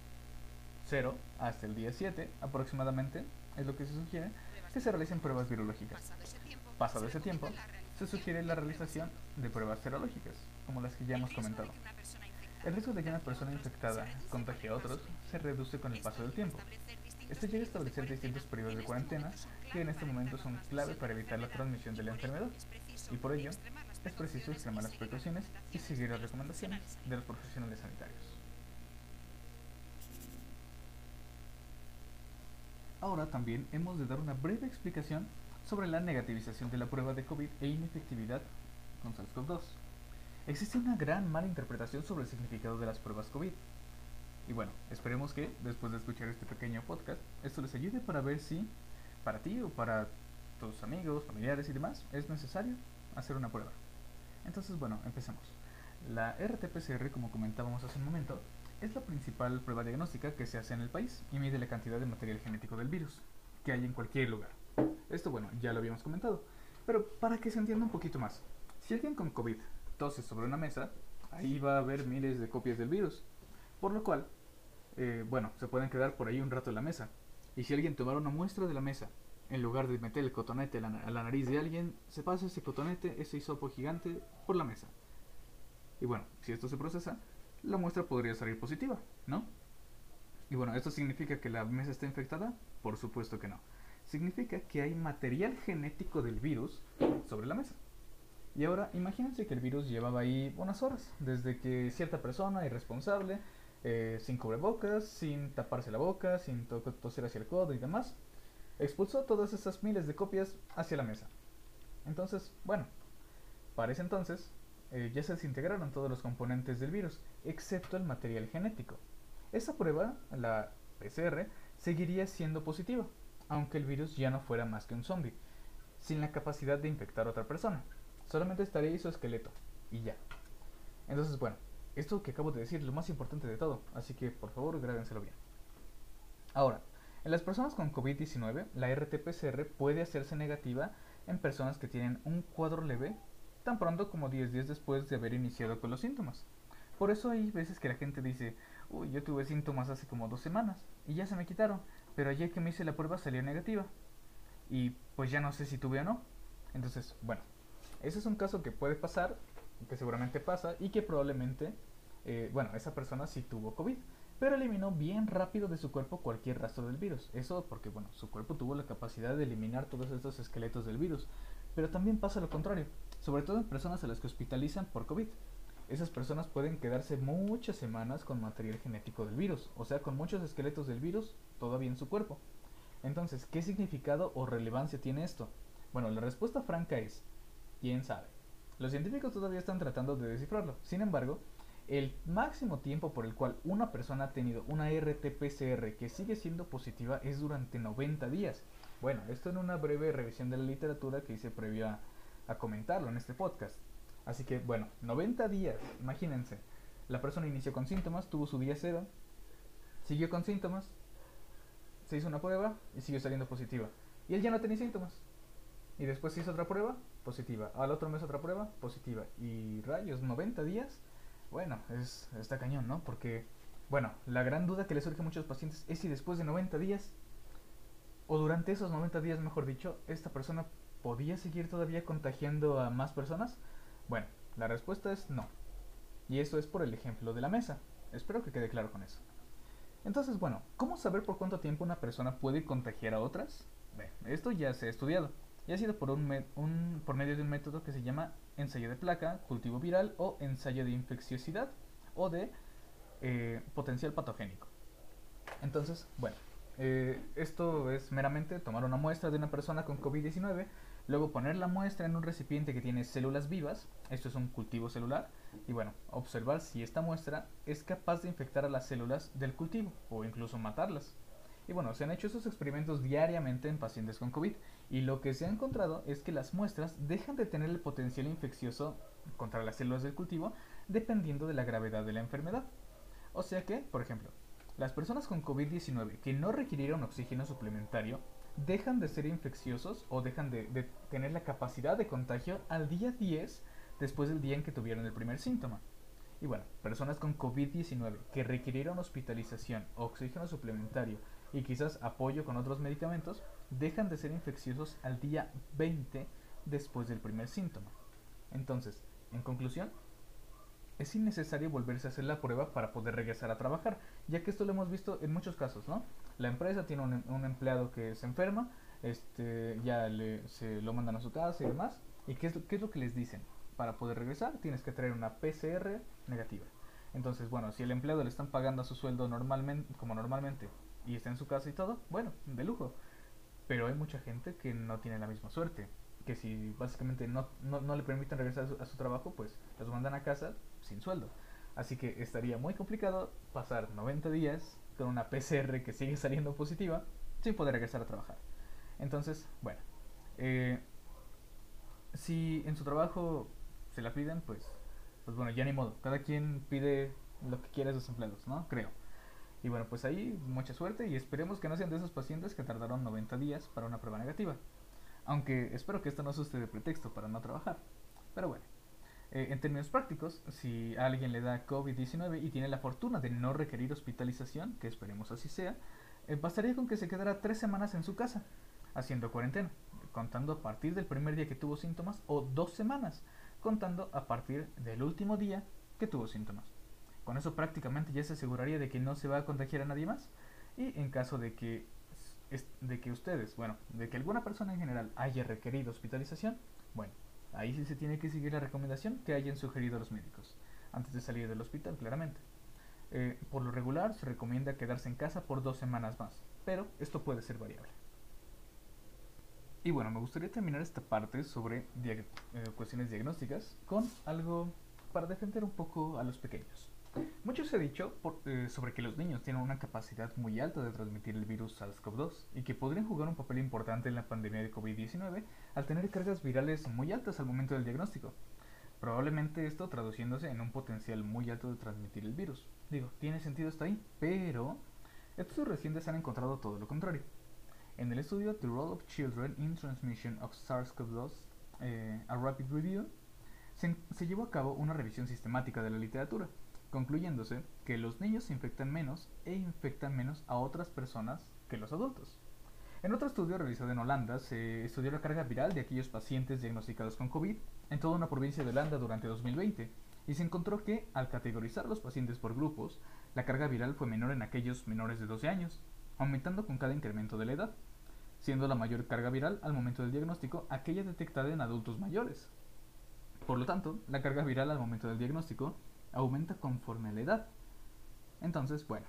S3: 0 hasta el día 7 aproximadamente, es lo que se sugiere, que se realicen pruebas virológicas.
S4: Pasado ese tiempo, se
S3: sugiere la realización de pruebas serológicas, como las que ya hemos comentado. El riesgo de que una persona infectada contagie a otros se reduce con el paso del tiempo. Esto llega a establecer distintos periodos de
S4: en
S3: cuarentena que en este momento son clave
S4: la
S3: para evitar la transmisión de la enfermedad. Y por ello, es preciso extremar las precauciones y seguir las recomendaciones de los profesionales sanitarios. Ahora también hemos de dar una breve explicación sobre la negativización de la prueba de COVID e inefectividad con SARS-CoV-2. Existe una gran mala interpretación sobre el significado de las pruebas COVID. Y bueno, esperemos que después de escuchar este pequeño podcast, esto les ayude para ver si para ti o para tus amigos, familiares y demás es necesario hacer una prueba. Entonces, bueno, empecemos. La RT-PCR, como comentábamos hace un momento, es la principal prueba diagnóstica que se hace en el país y mide la cantidad de material genético del virus que hay en cualquier lugar. Esto, bueno, ya lo habíamos comentado. Pero para que se entienda un poquito más, si alguien con COVID tose sobre una mesa, ahí va a haber miles de copias del virus. Por lo cual, eh, bueno, se pueden quedar por ahí un rato en la mesa. Y si alguien tomara una muestra de la mesa, en lugar de meter el cotonete a la, nariz de alguien, se pasa ese cotonete, ese hisopo gigante, por la mesa. Y bueno, si esto se procesa, la muestra podría salir positiva, ¿no? Y bueno, ¿esto significa que la mesa está infectada? Por supuesto que no. Significa que hay material genético del virus sobre la mesa. Y ahora imagínense que el virus llevaba ahí unas horas, desde que cierta persona irresponsable, eh, sin cubrebocas, sin taparse la boca, sin to toser hacia el codo y demás, expulsó todas esas miles de copias hacia la mesa. Entonces, bueno, para ese entonces eh, ya se desintegraron todos los componentes del virus, excepto el material genético. Esa prueba, la PCR, seguiría siendo positiva, aunque el virus ya no fuera más que un zombie, sin la capacidad de infectar a otra persona. Solamente estaría su esqueleto, y ya. Entonces, bueno, esto que acabo de decir lo más importante de todo, así que por favor grábenselo bien. Ahora, en las personas con COVID-19, la RT-PCR puede hacerse negativa en personas que tienen un cuadro leve tan pronto como 10 días después de haber iniciado con los síntomas. Por eso hay veces que la gente dice, uy, yo tuve síntomas hace como dos semanas y ya se me quitaron, pero ayer que me hice la prueba salió negativa. Y pues ya no sé si tuve o no. Entonces, bueno, ese es un caso que puede pasar, que seguramente pasa y que probablemente, eh, bueno, esa persona sí tuvo COVID, pero eliminó bien rápido de su cuerpo cualquier rastro del virus. Eso porque, bueno, su cuerpo tuvo la capacidad de eliminar todos estos esqueletos del virus. Pero también pasa lo contrario, sobre todo en personas a las que hospitalizan por COVID. Esas personas pueden quedarse muchas semanas con material genético del virus, o sea, con muchos esqueletos del virus todavía en su cuerpo. Entonces, ¿qué significado o relevancia tiene esto? Bueno, la respuesta franca es, ¿quién sabe? Los científicos todavía están tratando de descifrarlo. Sin embargo, el máximo tiempo por el cual una persona ha tenido una RT-PCR que sigue siendo positiva es durante 90 días. Bueno, esto en una breve revisión de la literatura que hice previo a, a comentarlo en este podcast. Así que, bueno, 90 días, imagínense. La persona inició con síntomas, tuvo su día cero, siguió con síntomas, se hizo una prueba y siguió saliendo positiva. Y él ya no tenía síntomas. Y después se hizo otra prueba, positiva. Al otro mes otra prueba, positiva. Y rayos, 90 días. Bueno, es, está cañón, ¿no? Porque, bueno, la gran duda que le surge a muchos pacientes es si después de 90 días, o durante esos 90 días, mejor dicho, esta persona podía seguir todavía contagiando a más personas. Bueno, la respuesta es no. Y eso es por el ejemplo de la mesa. Espero que quede claro con eso. Entonces, bueno, ¿cómo saber por cuánto tiempo una persona puede contagiar a otras? Esto ya se ha estudiado y ha sido por, un, por medio de un método que se llama ensayo de placa, cultivo viral o ensayo de infecciosidad o de eh, potencial patogénico. Entonces, bueno, eh, esto es meramente tomar una muestra de una persona con COVID-19, luego poner la muestra en un recipiente que tiene células vivas, esto es un cultivo celular, y bueno, observar si esta muestra es capaz de infectar a las células del cultivo o incluso matarlas. Y bueno, se han hecho esos experimentos diariamente en pacientes con COVID y lo que se ha encontrado es que las muestras dejan de tener el potencial infeccioso contra las células del cultivo dependiendo de la gravedad de la enfermedad. O sea que, por ejemplo, las personas con COVID-19 que no requirieron oxígeno suplementario dejan de ser infecciosos o dejan de, tener la capacidad de contagio al día 10 después del día en que tuvieron el primer síntoma. Y bueno, personas con COVID-19 que requirieron hospitalización, oxígeno suplementario y quizás apoyo con otros medicamentos dejan de ser infecciosos al día 20 después del primer síntoma. Entonces, en conclusión, es innecesario volverse a hacer la prueba para poder regresar a trabajar, ya que esto lo hemos visto en muchos casos, ¿no? La empresa tiene un, un empleado que se enferma, este, ya se lo mandan a su casa y demás, ¿y qué es, qué es lo que les dicen? Para poder regresar tienes que traer una PCR negativa. Entonces, bueno, si el empleado le están pagando a su sueldo normalmente, como normalmente y está en su casa y todo, bueno, de lujo. Pero hay mucha gente que no tiene la misma suerte. Que si básicamente no, no, no le permiten regresar a su, trabajo, pues los mandan a casa sin sueldo. Así que estaría muy complicado pasar 90 días con una PCR que sigue saliendo positiva sin poder regresar a trabajar. Entonces, bueno, eh, si en su trabajo se la piden, pues, pues bueno, ya ni modo. Cada quien pide lo que quiere a sus empleados, ¿no? Creo. Y bueno, pues ahí mucha suerte y esperemos que no sean de esos pacientes que tardaron 90 días para una prueba negativa. Aunque espero que esto no asuste de pretexto para no trabajar. Pero bueno, eh, en términos prácticos, si alguien le da COVID-19 y tiene la fortuna de no requerir hospitalización, que esperemos así sea, eh, bastaría con que se quedara tres semanas en su casa, haciendo cuarentena, contando a partir del primer día que tuvo síntomas, o dos semanas, contando a partir del último día que tuvo síntomas. Con eso prácticamente ya se aseguraría de que no se va a contagiar a nadie más. Y en caso de que, de que ustedes, bueno, de que alguna persona en general haya requerido hospitalización, bueno, ahí sí se tiene que seguir la recomendación que hayan sugerido los médicos, antes de salir del hospital, claramente. Eh, por lo regular se recomienda quedarse en casa por dos semanas más, pero esto puede ser variable. Y bueno, me gustaría terminar esta parte sobre eh, cuestiones diagnósticas con algo para defender un poco a los pequeños. Mucho se ha dicho eh, sobre que los niños tienen una capacidad muy alta de transmitir el virus SARS-CoV-2 y que podrían jugar un papel importante en la pandemia de COVID-19 al tener cargas virales muy altas al momento del diagnóstico. Probablemente esto traduciéndose en un potencial muy alto de transmitir el virus. Digo, tiene sentido hasta ahí, pero estudios recientes han encontrado todo lo contrario. En el estudio The Role of Children in Transmission of SARS-CoV-2, eh, a Rapid Review, se llevó a cabo una revisión sistemática de la literatura concluyéndose que los niños se infectan menos e infectan menos a otras personas que los adultos. En otro estudio realizado en Holanda se estudió la carga viral de aquellos pacientes diagnosticados con COVID en toda una provincia de Holanda durante 2020 y se encontró que, al categorizar los pacientes por grupos, la carga viral fue menor en aquellos menores de 12 años, aumentando con cada incremento de la edad, siendo la mayor carga viral al momento del diagnóstico aquella detectada en adultos mayores. Por lo tanto, la carga viral al momento del diagnóstico aumenta conforme a la edad. Entonces, bueno,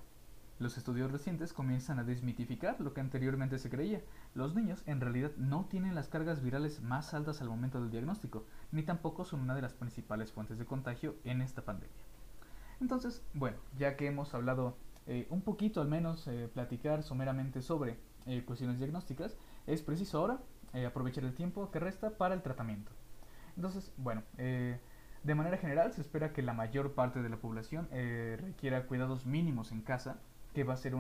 S3: los estudios recientes comienzan a desmitificar lo que anteriormente se creía. Los niños en realidad no tienen las cargas virales más altas al momento del diagnóstico, ni tampoco son una de las principales fuentes de contagio en esta pandemia. Entonces, bueno, ya que hemos hablado eh, un poquito al menos, eh, platicar someramente sobre eh, cuestiones diagnósticas, es preciso ahora aprovechar el tiempo que resta para el tratamiento. Entonces, bueno, de manera general, se espera que la mayor parte de la población eh, requiera cuidados mínimos en casa, que va a ser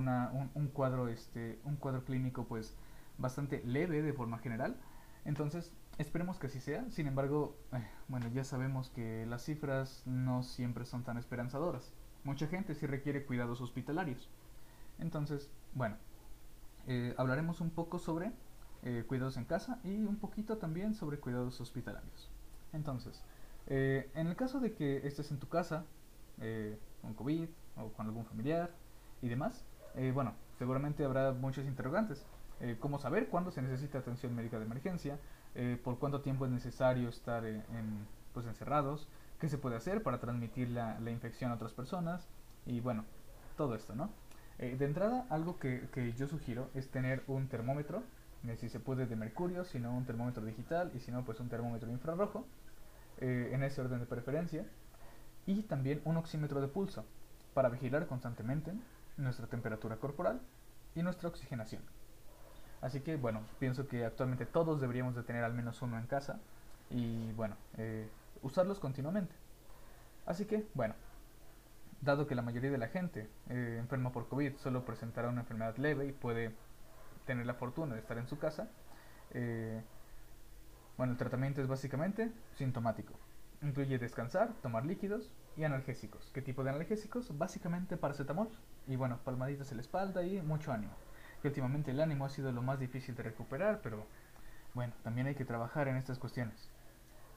S3: este, un cuadro clínico pues bastante leve de forma general. Entonces, esperemos que así sea. Sin embargo, eh, bueno, ya sabemos que las cifras no siempre son tan esperanzadoras. Mucha gente sí requiere cuidados hospitalarios. Entonces, bueno, eh, hablaremos un poco sobre cuidados en casa y un poquito también sobre cuidados hospitalarios. Entonces, eh, en el caso de que estés en tu casa eh, con COVID o con algún familiar y demás, eh, bueno, seguramente habrá muchos interrogantes. Eh, ¿Cómo saber cuándo se necesita atención médica de emergencia? Eh, ¿Por cuánto tiempo es necesario estar en, en, pues encerrados? ¿Qué se puede hacer para transmitir la, la, infección a otras personas? Y bueno, todo esto, ¿no? Eh, de entrada, algo que, que yo sugiero es tener un termómetro, si se puede de mercurio, si no un termómetro digital y si no pues un termómetro infrarrojo, eh, en ese orden de preferencia, y también un oxímetro de pulso para vigilar constantemente nuestra temperatura corporal y nuestra oxigenación. Así que bueno, pienso que actualmente todos deberíamos de tener al menos uno en casa y bueno, eh, usarlos continuamente. Así que bueno, dado que la mayoría de la gente eh, enferma por COVID solo presentará una enfermedad leve y puede tener la fortuna de estar en su casa, eh, bueno, el tratamiento es básicamente sintomático. Incluye descansar, tomar líquidos y analgésicos. ¿Qué tipo de analgésicos? Básicamente paracetamol y bueno, palmaditas en la espalda y mucho ánimo. Que últimamente el ánimo ha sido lo más difícil de recuperar, pero bueno, también hay que trabajar en estas cuestiones.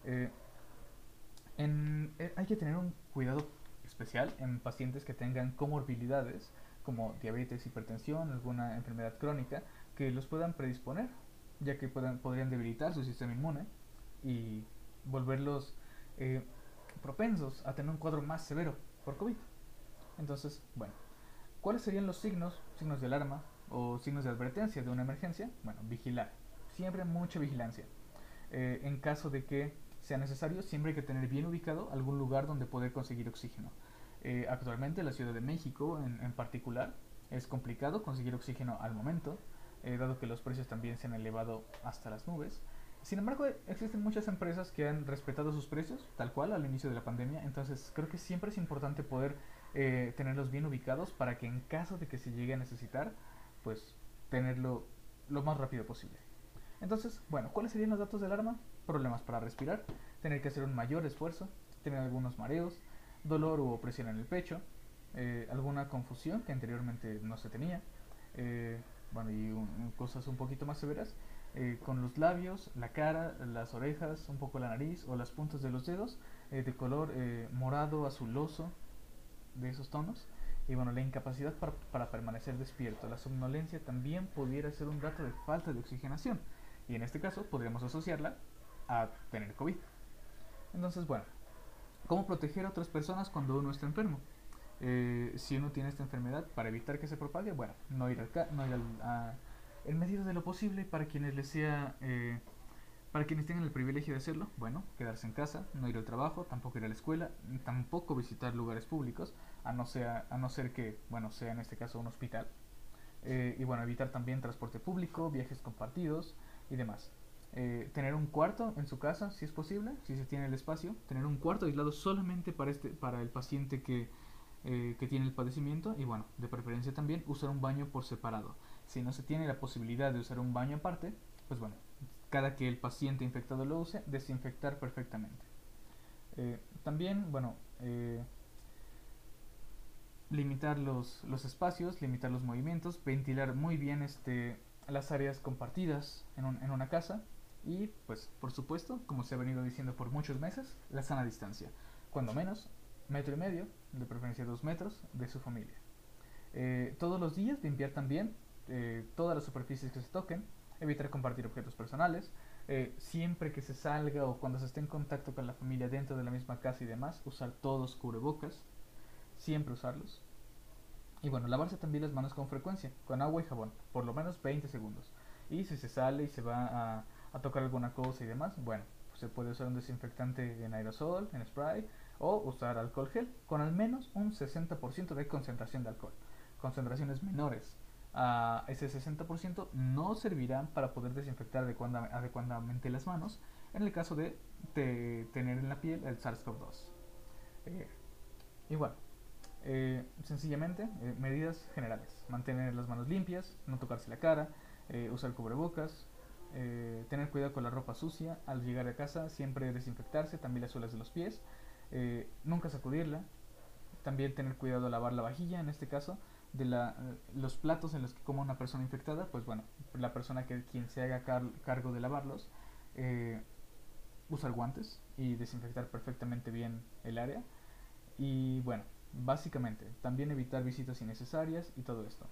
S3: Eh, en- eh, hay que tener un cuidado especial en pacientes que tengan comorbilidades como diabetes, hipertensión, alguna enfermedad crónica que los puedan predisponer, ya que puedan, podrían debilitar su sistema inmune y volverlos eh, propensos a tener un cuadro más severo por COVID. Entonces, bueno, ¿cuáles serían los signos, signos de alarma o signos de advertencia de una emergencia? Bueno, vigilar, siempre mucha vigilancia. Eh, en caso de que sea necesario, siempre hay que tener bien ubicado algún lugar donde poder conseguir oxígeno. Eh, actualmente, la Ciudad de México en, en particular, es complicado conseguir oxígeno al momento, eh, dado que los precios también se han elevado hasta las nubes. Sin embargo, existen muchas empresas que han respetado sus precios, tal cual, al inicio de la pandemia. Entonces, creo que siempre es importante poder eh, tenerlos bien ubicados para que en caso de que se llegue a necesitar, pues tenerlo lo más rápido posible. Entonces, bueno, ¿cuáles serían los datos de alarma? Problemas para respirar, tener que hacer un mayor esfuerzo, tener algunos mareos, dolor u opresión en el pecho, eh, alguna confusión que anteriormente no se tenía, bueno, y un- cosas un poquito más severas, eh, con los labios, la cara, las orejas, un poco la nariz o las puntas de los dedos eh, de color eh, morado, azuloso, de esos tonos. Y bueno, la incapacidad para, para permanecer despierto. La somnolencia también pudiera ser un dato de falta de oxigenación. Y en este caso podríamos asociarla a tener COVID. Entonces, bueno, ¿cómo proteger a otras personas cuando uno está enfermo? Eh, si uno tiene esta enfermedad, para evitar que se propague, bueno, no ir, al no ir al, a- en medida de lo posible para quienes les sea, eh, para quienes tengan el privilegio de hacerlo, bueno, quedarse en casa, no ir al trabajo, tampoco ir a la escuela, tampoco visitar lugares públicos, a no, sea, a no ser que, bueno, sea en este caso un hospital. Eh, y bueno, evitar también transporte público, viajes compartidos y demás. Eh, tener un cuarto en su casa, si es posible, si se tiene el espacio. Tener un cuarto aislado solamente para, este, para el paciente que, eh, que tiene el padecimiento. Y bueno, de preferencia también usar un baño por separado. Si no se tiene la posibilidad de usar un baño aparte, pues bueno, cada que el paciente infectado lo use, desinfectar perfectamente. Eh, también, bueno, eh, limitar los, los espacios, limitar los movimientos, ventilar muy bien este, las áreas compartidas en, un- en una casa y pues por supuesto, como se ha venido diciendo por muchos meses, la sana distancia, cuando menos metro y medio, de preferencia dos metros, de su familia. Eh, todos los días limpiar también eh, todas las superficies que se toquen, evitar compartir objetos personales, eh, siempre que se salga o cuando se esté en contacto con la familia dentro de la misma casa y demás, usar todos cubrebocas, siempre usarlos. Y bueno, lavarse también las manos con frecuencia, con agua y jabón, por lo menos 20 segundos. Y si se sale y se va a, a tocar alguna cosa y demás, bueno, pues se puede usar un desinfectante en aerosol, en spray, o usar alcohol gel, con al menos un 60% de concentración de alcohol. Concentraciones menores a ese 60% no servirán para poder desinfectar adecuada- adecuadamente las manos en el caso de, te- tener en la piel el SARS-CoV-2. Eh, eh, sencillamente, eh, medidas generales. Mantener las manos limpias, no tocarse la cara, eh, usar cubrebocas, tener cuidado con la ropa sucia. Al llegar a casa, siempre desinfectarse, también las suelas de los pies. Eh, nunca sacudirla. También tener cuidado al lavar la vajilla, en este caso, de la, eh, los platos en los que coma una persona infectada. Pues bueno, la persona que quien se haga car- cargo de lavarlos, eh, usar guantes y desinfectar perfectamente bien el área. Y bueno, básicamente, también evitar visitas innecesarias y todo esto.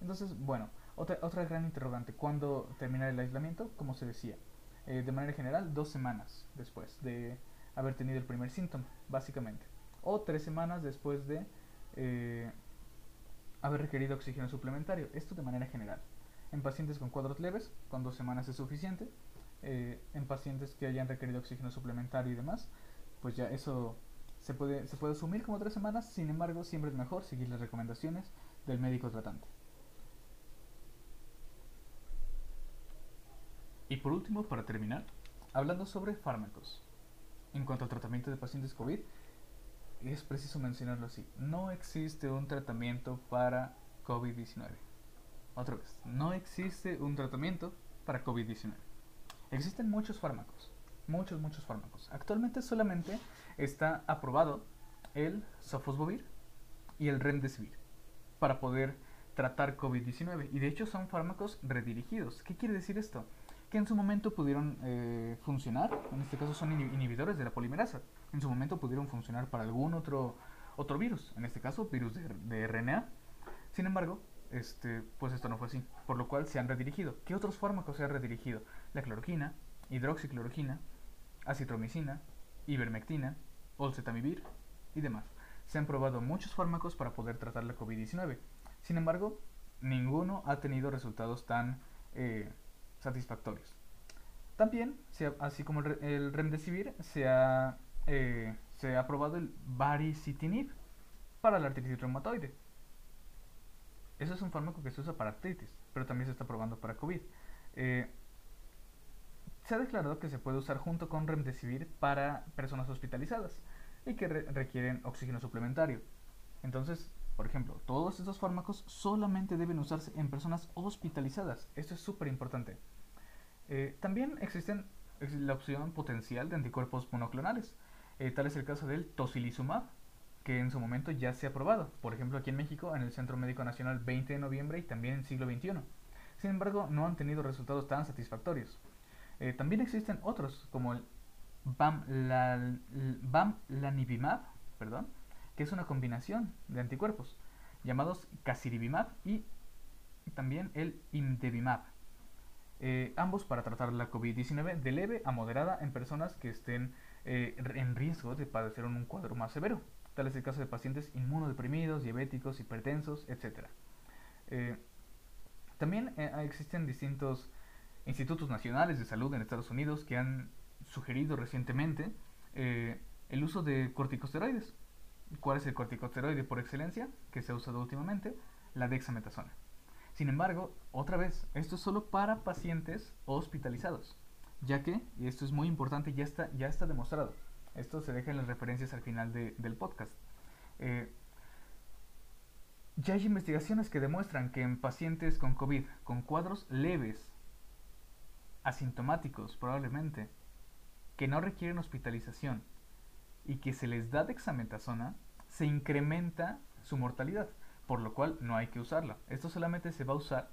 S3: Entonces, bueno, otra, otra gran interrogante, ¿cuándo terminar el aislamiento? Como se decía, eh, de manera general, dos semanas después de haber tenido el primer síntoma, básicamente. O tres semanas después de eh, haber requerido oxígeno suplementario, esto de manera general. En pacientes con cuadros leves, con dos semanas es suficiente. Eh, en pacientes que hayan requerido oxígeno suplementario y demás, pues ya eso se puede, se puede asumir como tres semanas, sin embargo siempre es mejor seguir las recomendaciones del médico tratante. Y por último, para terminar, hablando sobre fármacos. En cuanto al tratamiento de pacientes COVID, es preciso mencionarlo así. No existe un tratamiento para COVID-19. Otra vez, no existe un tratamiento para COVID-19. Existen muchos fármacos, muchos, muchos fármacos. Actualmente solamente está aprobado el sofosbuvir y el remdesivir para poder tratar COVID-19. Y de hecho son fármacos redirigidos. ¿Qué quiere decir esto? Que en su momento pudieron eh, funcionar, en este caso son inhibidores de la polimerasa, en su momento pudieron funcionar para algún otro, otro virus, en este caso virus de, RNA. Sin embargo, este, pues esto no fue así, por lo cual se han redirigido. ¿Qué otros fármacos se han redirigido? La cloroquina, hidroxicloroquina, acitromicina, ivermectina, olcetamivir y demás. Se han probado muchos fármacos para poder tratar la COVID-19. Sin embargo, ninguno ha tenido resultados tan eh, satisfactorios. También, así como el, remdesivir, se ha, eh, se ha aprobado el baricitinib para la artritis reumatoide. Eso es un fármaco que se usa para artritis, pero también se está probando para COVID. Eh, se ha declarado que se puede usar junto con remdesivir para personas hospitalizadas y que requieren oxígeno suplementario. Entonces, por ejemplo, todos estos fármacos solamente deben usarse en personas hospitalizadas. Esto es súper importante. Eh, también existen la opción potencial de anticuerpos monoclonales. Eh, tal es el caso del tocilizumab, que en su momento ya se ha probado. Por ejemplo, aquí en México, en el Centro Médico Nacional 20 de noviembre y también en siglo XXI. Sin embargo, no han tenido resultados tan satisfactorios. Eh, también existen otros, como el bamlanivimab, perdón, que es una combinación de anticuerpos, llamados casirivimab y también el imdevimab. Eh, ambos para tratar la COVID-19 de leve a moderada en personas que estén eh, en riesgo de padecer un cuadro más severo. Tal es el caso de pacientes inmunodeprimidos, diabéticos, hipertensos, etc. también existen distintos institutos nacionales de salud en Estados Unidos que han sugerido recientemente eh, el uso de corticosteroides. ¿Cuál es el corticosteroide por excelencia que se ha usado últimamente? La dexametasona. Sin embargo, otra vez, esto es solo para pacientes hospitalizados, ya que, y esto es muy importante, ya está, ya está demostrado. Esto se deja en las referencias al final del podcast. Eh, ya hay investigaciones que demuestran que en pacientes con COVID, con cuadros leves asintomáticos probablemente, que no requieren hospitalización y que se les da dexametasona, se incrementa su mortalidad, por lo cual no hay que usarla. Esto solamente se va a usar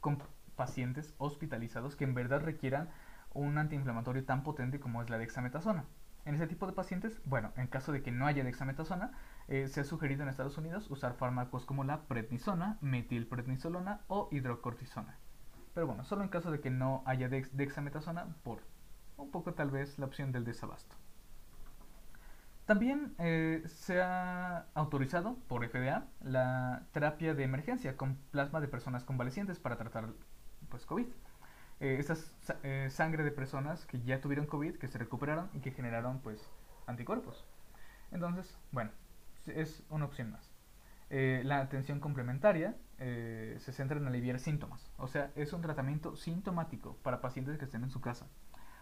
S3: con pacientes hospitalizados que en verdad requieran un antiinflamatorio tan potente como es la dexametasona. En ese tipo de pacientes, bueno, en caso de que no haya dexametasona, eh, se ha sugerido en Estados Unidos usar fármacos como la prednisona, metilprednisolona o hidrocortisona. Pero bueno, solo en caso de que no haya dexametasona por un poco tal vez la opción del desabasto. También eh, se ha autorizado por FDA la terapia de emergencia con plasma de personas convalecientes para tratar pues, COVID. Eh, esa eh, sangre de personas que ya tuvieron COVID, que se recuperaron y que generaron pues anticuerpos. Entonces, bueno, es una opción más. Eh, la atención complementaria se centra en aliviar síntomas, o sea, es un tratamiento sintomático para pacientes que estén en su casa.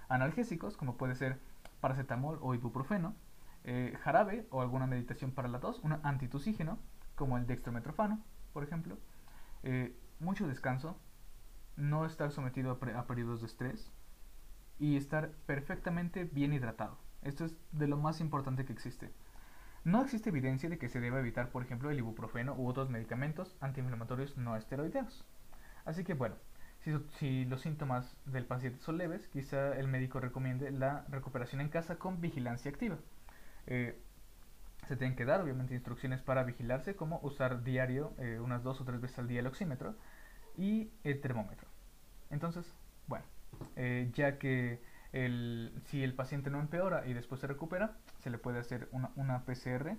S3: Analgésicos, como puede ser paracetamol o ibuprofeno, eh, jarabe o alguna meditación para la tos, un antitusígeno, como el dextrometrofano, por ejemplo, mucho descanso, no estar sometido a, a periodos de estrés y estar perfectamente bien hidratado. Esto es de lo más importante que existe. No existe evidencia de que se deba evitar, por ejemplo, el ibuprofeno u otros medicamentos antiinflamatorios no esteroideos. Así que bueno, si, los síntomas del paciente son leves, quizá el médico recomiende la recuperación en casa con vigilancia activa. Eh, se tienen que dar, obviamente, instrucciones para vigilarse, como usar diario, eh, unas dos o tres veces al día el oxímetro y el termómetro. Entonces, bueno, eh, ya que si el paciente no empeora y después se recupera, se le puede hacer una, PCR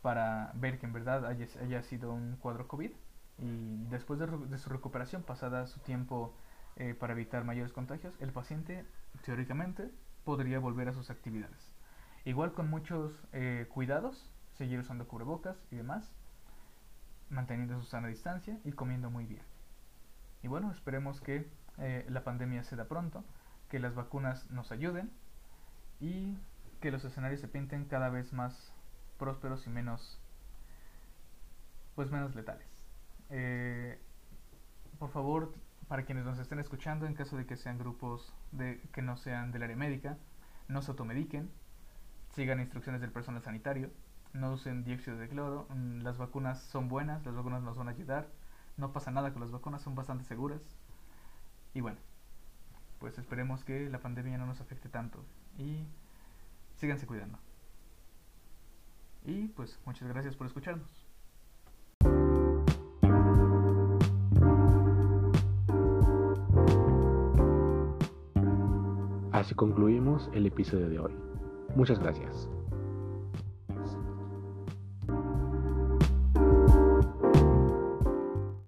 S3: para ver que en verdad haya, haya sido un cuadro COVID y después de, de su recuperación, pasada su tiempo eh, para evitar mayores contagios, el paciente teóricamente podría volver a sus actividades. Igual con muchos eh, cuidados, seguir usando cubrebocas y demás, manteniendo su sana distancia y comiendo muy bien. Y bueno, esperemos que eh, la pandemia se da pronto, que las vacunas nos ayuden y que los escenarios se pinten cada vez más prósperos y menos pues menos letales. Eh, por favor, para quienes nos estén escuchando, en caso de que sean grupos de, que no sean del área médica, no se automediquen, sigan instrucciones del personal sanitario, no usen dióxido de cloro, mm, las vacunas son buenas, las vacunas nos van a ayudar, no pasa nada con las vacunas, son bastante seguras. Y bueno, pues esperemos que la pandemia no nos afecte tanto y síganse cuidando. Y pues muchas gracias por escucharnos.
S1: Así concluimos el episodio de hoy. Muchas gracias.